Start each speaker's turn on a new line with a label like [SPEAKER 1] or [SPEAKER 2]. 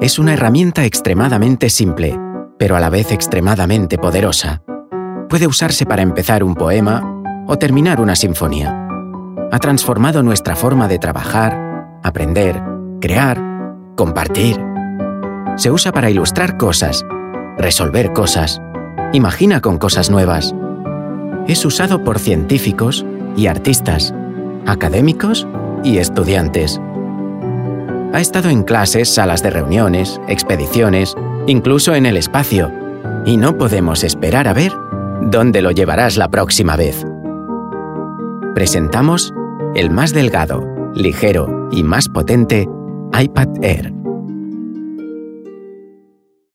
[SPEAKER 1] es una herramienta extremadamente simple, pero a la vez extremadamente poderosa. Puede usarse para empezar un poema o terminar una sinfonía. Ha transformado nuestra forma de trabajar, aprender, crear, compartir. Se usa para ilustrar cosas, resolver cosas, imagina con cosas nuevas. Es usado por científicos y artistas, académicos y estudiantes. Ha estado en clases, salas de reuniones, expediciones, incluso en el espacio, y no podemos esperar a ver dónde lo llevarás la próxima vez. Presentamos el más delgado, ligero y más potente iPad Air